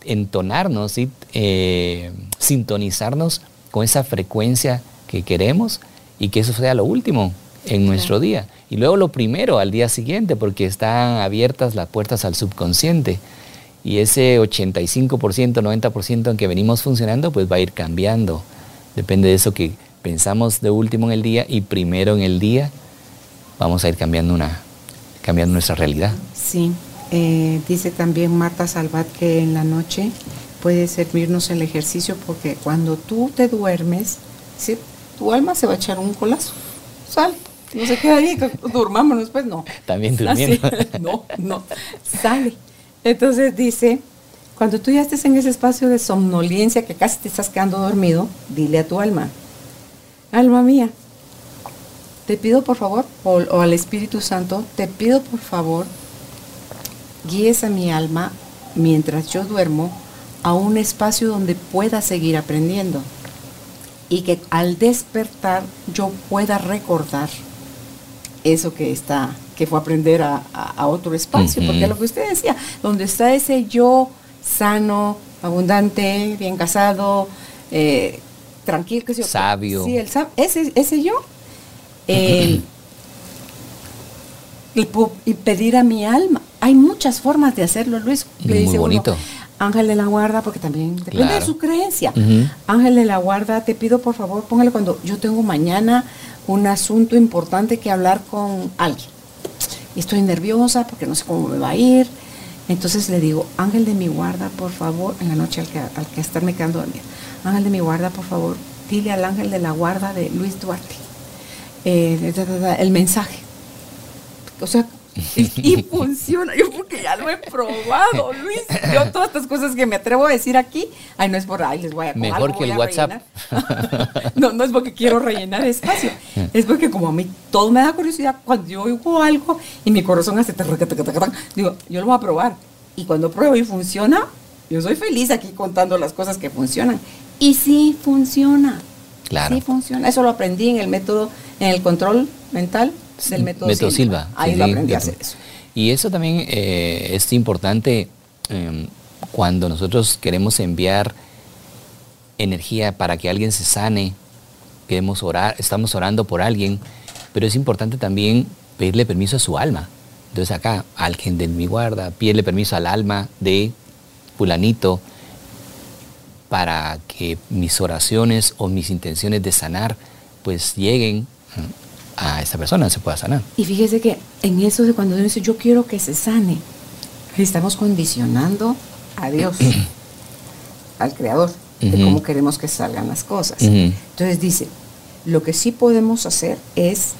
entonarnos, ¿sí? Eh, sintonizarnos con esa frecuencia que queremos y que eso sea lo último en nuestro día. Y luego lo primero al día siguiente, porque están abiertas las puertas al subconsciente. Y ese 85%, 90% en que venimos funcionando, pues va a ir cambiando. Depende de eso que pensamos de último en el día y primero en el día, vamos a ir cambiando, una, cambiando nuestra realidad. Sí, eh, dice también Marta Salvat que en la noche puede servirnos el ejercicio porque cuando tú te duermes, ¿sí? tu alma se va a echar un colazo. Sale. No se queda ahí, durmámonos, pues no. También durmiendo. No, no. Sale. Entonces dice, cuando tú ya estés en ese espacio de somnolencia que casi te estás quedando dormido, dile a tu alma, alma mía, te pido por favor, o, o al Espíritu Santo, te pido por favor, guíes a mi alma mientras yo duermo a un espacio donde pueda seguir aprendiendo y que al despertar yo pueda recordar eso que está, que fue aprender a, a, otro espacio, porque lo que usted decía, donde está ese yo sano, abundante, bien casado, eh, tranquilo, que sabio. Sí, el, ese, ese yo. Eh, y, pedir a mi alma. Hay muchas formas de hacerlo, Luis. Muy bonito. Ángel de la guarda, porque también depende de su creencia. Ángel de la guarda, te pido por favor, póngale cuando yo tengo mañana un asunto importante que hablar con alguien. Y estoy nerviosa porque no sé cómo me va a ir. Entonces le digo, ángel de mi guarda, por favor, en la noche al que, al que estarme quedando dormida, ángel de mi guarda, por favor, dile al ángel de la guarda de Luis Duarte eh, el mensaje. O sea, y funciona. Yo porque ya lo he probado, Luis. Yo todas estas cosas que me atrevo a decir aquí, ay, no es por ahí, les voy a Mejor que el WhatsApp. no, no es porque quiero rellenar espacio. Es porque como a mí todo me da curiosidad, cuando yo oigo algo y mi corazón hace digo, yo lo voy a probar. Y cuando pruebo y funciona, yo soy feliz aquí contando las cosas que funcionan. Y sí funciona. Claro. Sí funciona. Eso lo aprendí en el método, en el control mental del método, Silva. Ahí lo aprendí a hacer eso. Y eso también eh, es importante em, cuando nosotros queremos enviar energía para que alguien se sane, queremos orar, estamos orando por alguien, pero es importante también pedirle permiso a su alma. Entonces acá, alguien de mi guarda, pídele permiso al alma de fulanito para que mis oraciones o mis intenciones de sanar pues lleguen a esa persona se pueda sanar. Y fíjese que en eso de cuando Dios dice, yo quiero que se sane, estamos condicionando a Dios, al Creador, de cómo queremos que salgan las cosas. Entonces dice, lo que sí podemos hacer es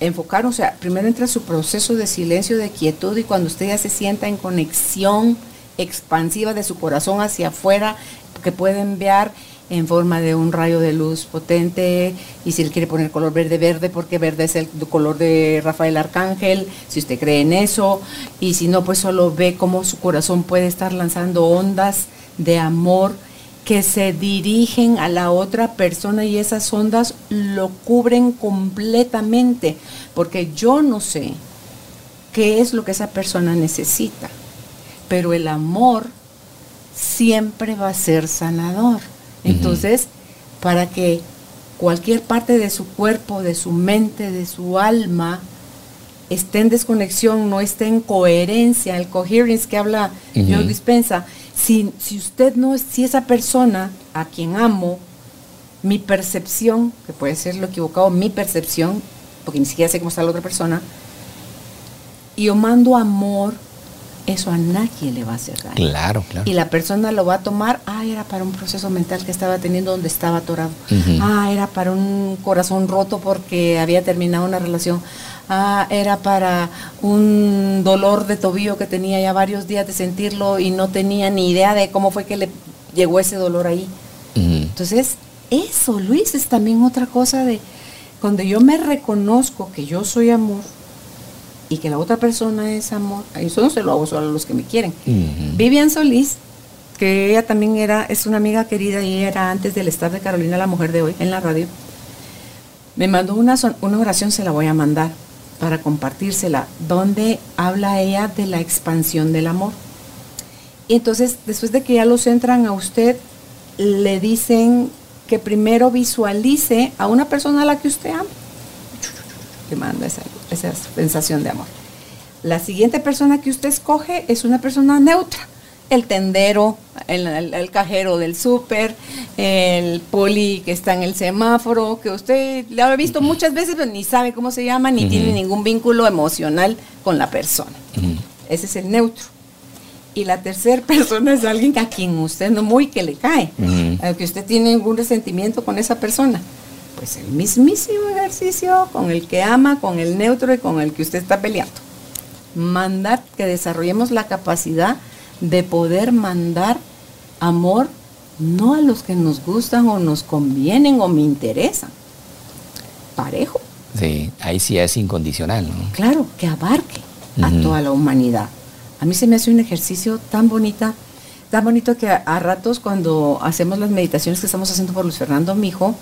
enfocar, o sea, primero entra su proceso de silencio, de quietud, y cuando usted ya se sienta en conexión expansiva de su corazón hacia afuera, que puede enviar en forma de un rayo de luz potente y si él quiere poner color verde, verde, porque verde es el color de Rafael Arcángel, si usted cree en eso, y si no, pues solo ve cómo su corazón puede estar lanzando ondas de amor que se dirigen a la otra persona y esas ondas lo cubren completamente, porque yo no sé qué es lo que esa persona necesita, pero el amor siempre va a ser sanador. Entonces, para que cualquier parte de su cuerpo, de su mente, de su alma, esté en desconexión, no esté en coherencia, el coherence que habla Dios dispensa, si, si usted no es, si esa persona a quien amo, mi percepción, que puede ser lo equivocado, mi percepción, porque ni siquiera sé cómo está la otra persona, y yo mando amor, eso a nadie le va a hacer daño. Claro, claro. Y la persona lo va a tomar, ah, era para un proceso mental que estaba teniendo donde estaba atorado. Ah, era para un corazón roto porque había terminado una relación. Ah, era para un dolor de tobillo que tenía ya varios días de sentirlo y no tenía ni idea de cómo fue que le llegó ese dolor ahí. Entonces, eso, Luis, es también otra cosa de cuando yo me reconozco que yo soy amor, y que la otra persona es amor, eso no se lo hago solo a los que me quieren. Vivian Solís, que ella también era, es una amiga querida y era antes del estar de Carolina, la mujer de hoy, en la radio, me mandó una, una oración, se la voy a mandar para compartírsela, donde habla ella de la expansión del amor. Y entonces, después de que ya los entran a usted, le dicen que primero visualice a una persona a la que usted ama. Que manda esa esa sensación de amor. La siguiente persona que usted escoge es una persona neutra. El tendero, el, cajero del súper, el poli que está en el semáforo, que usted le ha visto muchas veces, pero ni sabe cómo se llama, ni tiene ningún vínculo emocional con la persona. Ese es el neutro. Y la tercera persona es alguien a quien usted no muy que le cae, a que usted tiene algún resentimiento con esa persona. Pues el mismísimo ejercicio con el que ama, con el neutro y con el que usted está peleando. Mandar que desarrollemos la capacidad de poder mandar amor no a los que nos gustan o nos convienen o me interesan. Parejo. Sí, ahí sí es incondicional, ¿no? Claro, que abarque a toda la humanidad. A mí se me hace un ejercicio tan bonita, tan bonito que a, ratos cuando hacemos las meditaciones que estamos haciendo por Luis Fernando Mijo,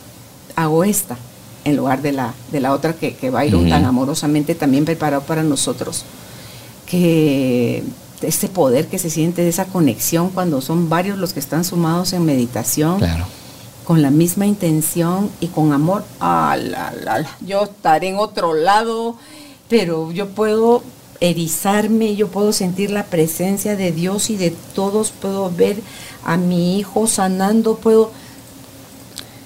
hago esta en lugar de la, de la otra que, que Byron tan amorosamente también preparado para nosotros. Que este poder que se siente de esa conexión cuando son varios los que están sumados en meditación. Con la misma intención y con amor. Ah, yo estaré en otro lado, pero yo puedo erizarme, yo puedo sentir la presencia de Dios y de todos, puedo ver a mi hijo sanando, puedo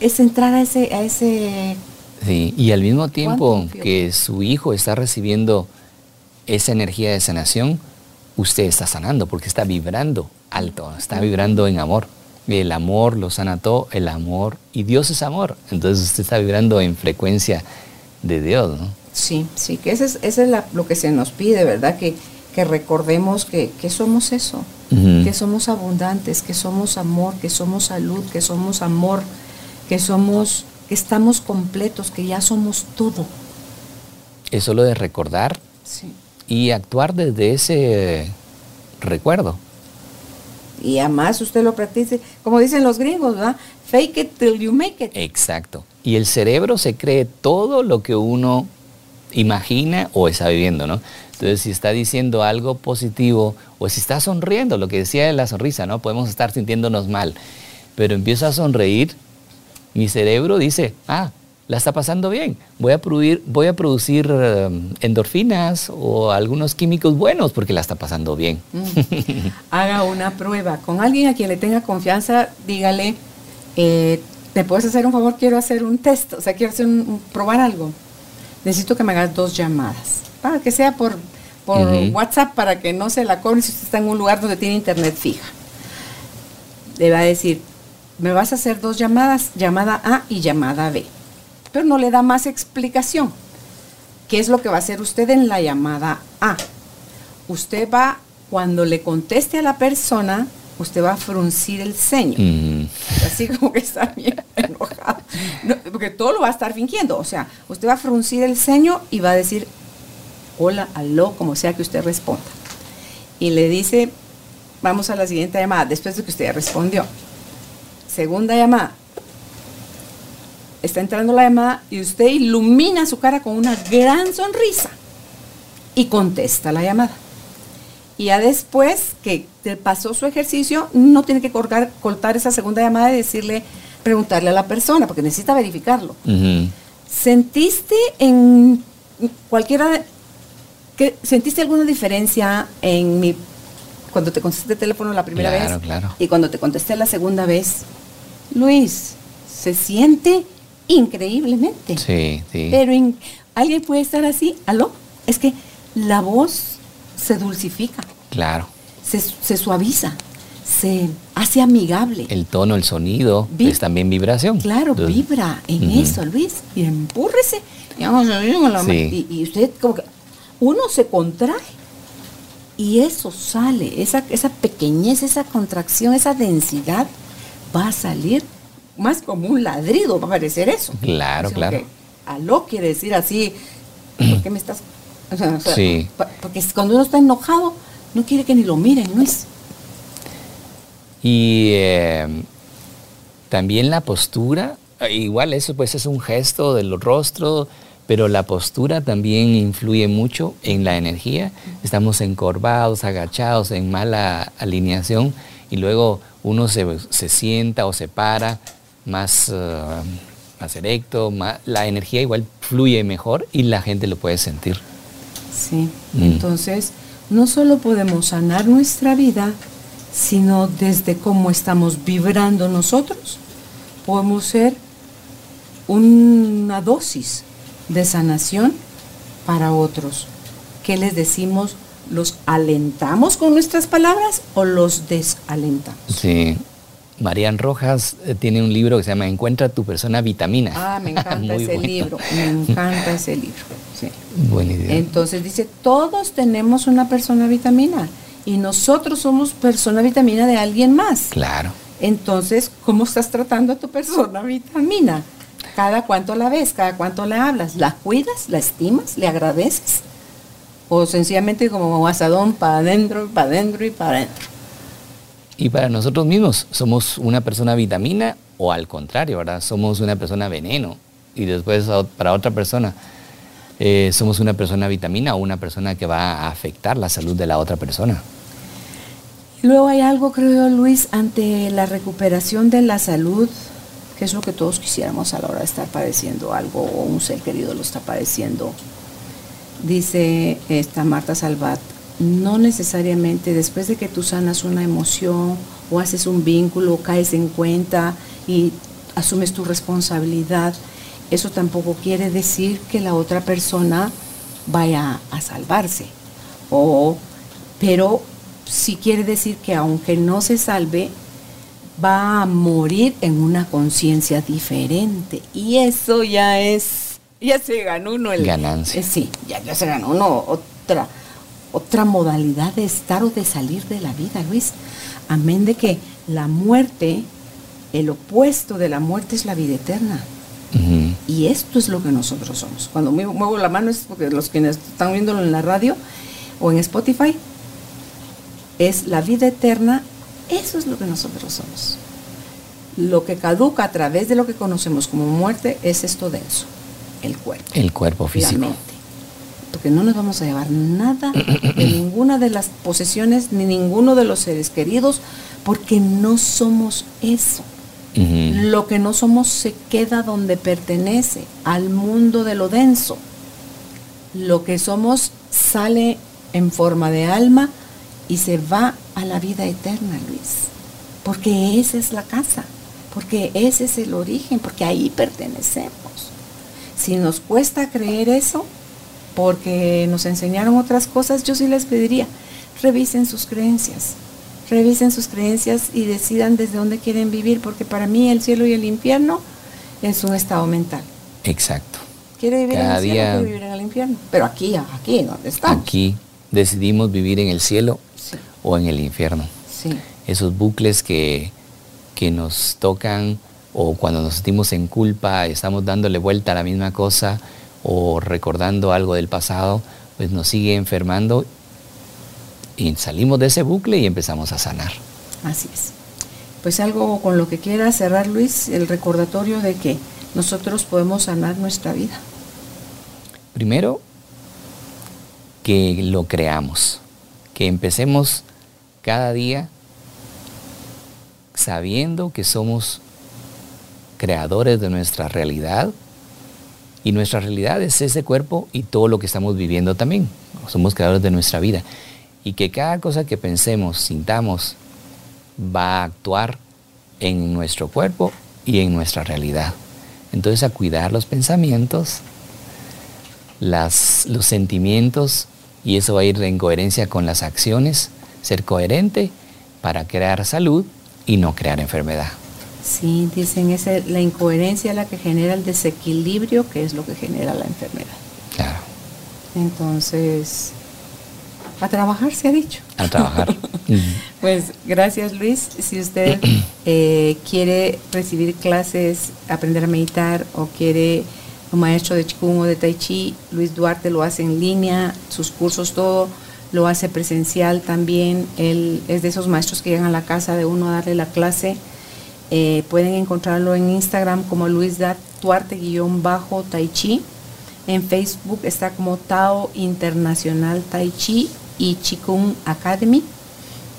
es entrar a ese, a ese Sí, y al mismo tiempo que su hijo está recibiendo esa energía de sanación, usted está sanando porque está vibrando alto, está vibrando en amor. El amor lo sana todo, el amor, y Dios es amor. Entonces usted está vibrando en frecuencia de Dios, ¿no? Sí, sí, que ese es, es lo que se nos pide, ¿verdad? Que, que recordemos que, somos eso, que somos abundantes, que somos amor, que somos salud, que somos amor, que somos, que estamos completos, que ya somos todo. Es solo de recordar sí y actuar desde ese recuerdo. Y además usted lo practique, como dicen los gringos, ¿verdad? Fake it till you make it. Exacto. Y el cerebro se cree todo lo que uno imagina o está viviendo, ¿no? Entonces, si está diciendo algo positivo o si está sonriendo, lo que decía de la sonrisa, ¿no? Podemos estar sintiéndonos mal, pero empiezo a sonreír, mi cerebro dice, ah, la está pasando bien. Voy a, producir, voy a producir um, endorfinas o algunos químicos buenos porque la está pasando bien. Mm. Haga una prueba. Con alguien a quien le tenga confianza, dígale, eh, ¿me puedes hacer un favor? Quiero hacer un test, o sea, quiero hacer un, probar algo. Necesito que me hagas dos llamadas, para que sea por, por WhatsApp, para que no se la cobre si usted está en un lugar donde tiene internet fija. Le va a decir, me vas a hacer dos llamadas, llamada A y llamada B pero no le da más explicación. ¿Qué es lo que va a hacer usted en la llamada A? Usted va, cuando le conteste a la persona, usted va a fruncir el ceño. Mm. Así como que está bien enojado. porque todo lo va a estar fingiendo. O sea, usted va a fruncir el ceño y va a decir, hola, aló, como sea que usted responda. Y le dice, vamos a la siguiente llamada, después de que usted ya respondió. Segunda llamada, está entrando la llamada y usted ilumina su cara con una gran sonrisa y contesta la llamada. Y ya después que te pasó su ejercicio, no tiene que cortar, cortar esa segunda llamada y decirle, preguntarle a la persona, porque necesita verificarlo. ¿Sentiste en cualquiera que sentiste alguna diferencia en mi cuando te contesté el teléfono la primera vez y cuando te contesté la segunda vez? Luis, se siente increíblemente. Sí, sí. Pero alguien puede estar así, aló, es que la voz se dulcifica. Claro. Se, suaviza, se hace amigable. El tono, el sonido, es también vibración. Claro, vibra en eso, Luis. Y empúrrese. Y, y, usted como que uno se contrae y eso sale, esa, esa pequeñez, esa contracción, esa densidad va a salir más como un ladrido va a parecer eso. Claro, claro. Aló quiere decir así, ¿por qué me estás...? sí. Porque cuando uno está enojado, no quiere que ni lo miren, ¿no es? Y eh, también la postura, igual eso pues es un gesto del rostro, pero la postura también influye mucho en la energía. Estamos encorvados, agachados, en mala alineación y luego uno se, se sienta o se para más, eh, más erecto, la energía igual fluye mejor y la gente lo puede sentir. Sí, mm. entonces no solo podemos sanar nuestra vida, sino desde cómo estamos vibrando nosotros, podemos ser una dosis de sanación para otros. ¿Qué les decimos ¿Los alentamos con nuestras palabras o los desalentamos? Sí. Marian Rojas eh, tiene un libro que se llama Encuentra tu persona vitamina. Ah, me encanta ese libro, me encanta ese libro. Sí. Buena idea. Entonces dice, todos tenemos una persona vitamina y nosotros somos persona vitamina de alguien más. Claro. Entonces, ¿cómo estás tratando a tu persona vitamina? Cada cuánto la ves, cada cuánto la hablas, ¿la cuidas, la estimas, le agradeces? O sencillamente como asadón para adentro, para adentro y para adentro. Y para nosotros mismos, ¿somos una persona vitamina o al contrario, verdad? Somos una persona veneno y después para otra persona eh, somos una persona vitamina o una persona que va a afectar la salud de la otra persona. Luego hay algo, creo yo, Luis, ante la recuperación de la salud, que es lo que todos quisiéramos a la hora de estar padeciendo algo o un ser querido lo está padeciendo. Dice esta Marta Salvat, no necesariamente después de que tú sanas una emoción o haces un vínculo, caes en cuenta y asumes tu responsabilidad, eso tampoco quiere decir que la otra persona vaya a salvarse. O, pero sí quiere decir que aunque no se salve, va a morir en una conciencia diferente. Y eso ya es, ya se ganó uno el... Ganancia. Eh, sí, ya, ya se ganó uno otra, otra modalidad de estar o de salir de la vida, Luis. Amén de que la muerte, el opuesto de la muerte es la vida eterna. Y esto es lo que nosotros somos. Cuando muevo la mano es porque los quienes están viéndolo en la radio o en Spotify, es la vida eterna, eso es lo que nosotros somos. Lo que caduca a través de lo que conocemos como muerte es esto denso, el cuerpo. El cuerpo físico. Porque no nos vamos a llevar nada de ninguna de las posesiones ni ninguno de los seres queridos, porque no somos eso. Lo que no somos se queda donde pertenece, al mundo de lo denso. Lo que somos sale en forma de alma y se va a la vida eterna, Luis. Porque esa es la casa, porque ese es el origen, porque ahí pertenecemos. Si nos cuesta creer eso, porque nos enseñaron otras cosas, yo sí les pediría, revisen sus creencias, revisen sus creencias y decidan desde dónde quieren vivir, porque para mí el cielo y el infierno es un estado mental. Exacto. Quiere vivir en el cielo, quiere vivir en el infierno. Pero aquí, aquí, ¿dónde estamos? Aquí decidimos vivir en el cielo o en el infierno. Esos bucles que, que nos tocan o cuando nos sentimos en culpa, estamos dándole vuelta a la misma cosa o recordando algo del pasado, pues nos sigue enfermando y salimos de ese bucle y empezamos a sanar. Así es. Pues algo con lo que quiera cerrar Luis, el recordatorio de que nosotros podemos sanar nuestra vida. Primero, que lo creamos, que empecemos cada día sabiendo que somos creadores de nuestra realidad y nuestra realidad es ese cuerpo y todo lo que estamos viviendo también. Somos creadores de nuestra vida y que cada cosa que pensemos, sintamos, va a actuar en nuestro cuerpo y en nuestra realidad. Entonces a cuidar los pensamientos, las, los sentimientos y eso va a ir en coherencia con las acciones, ser coherente para crear salud y no crear enfermedad. Sí, dicen es la incoherencia la que genera el desequilibrio, que es lo que genera la enfermedad. Claro. Entonces, a trabajar se ha dicho. A trabajar. pues gracias Luis. Si usted eh, quiere recibir clases, aprender a meditar o quiere un maestro de Qigong o de Tai Chi, Luis Duarte lo hace en línea, sus cursos, todo lo hace presencial también. Él es de esos maestros que llegan a la casa de uno a darle la clase. Eh, pueden encontrarlo en Instagram como Luis Duarte-Tai Chi. En Facebook está como Tao Internacional Tai Chi y Qigong Academy.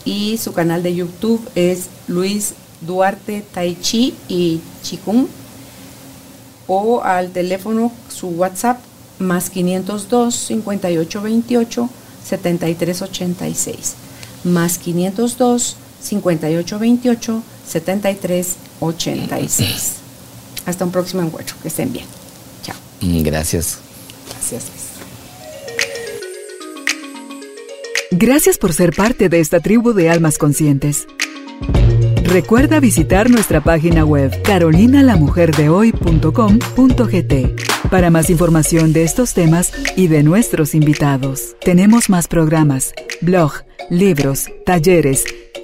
Y su canal de YouTube es Luis Duarte Tai Chi y Qigong o al teléfono su WhatsApp más 502 5828 7386 más 502 5828 7386 hasta un próximo encuentro. Que estén bien. Chao. Gracias. Gracias Gracias por ser parte de esta tribu de almas conscientes. Recuerda visitar nuestra página web carolinalamujerdehoy.com.gt para más información de estos temas y de nuestros invitados. Tenemos más programas, blog, libros, talleres,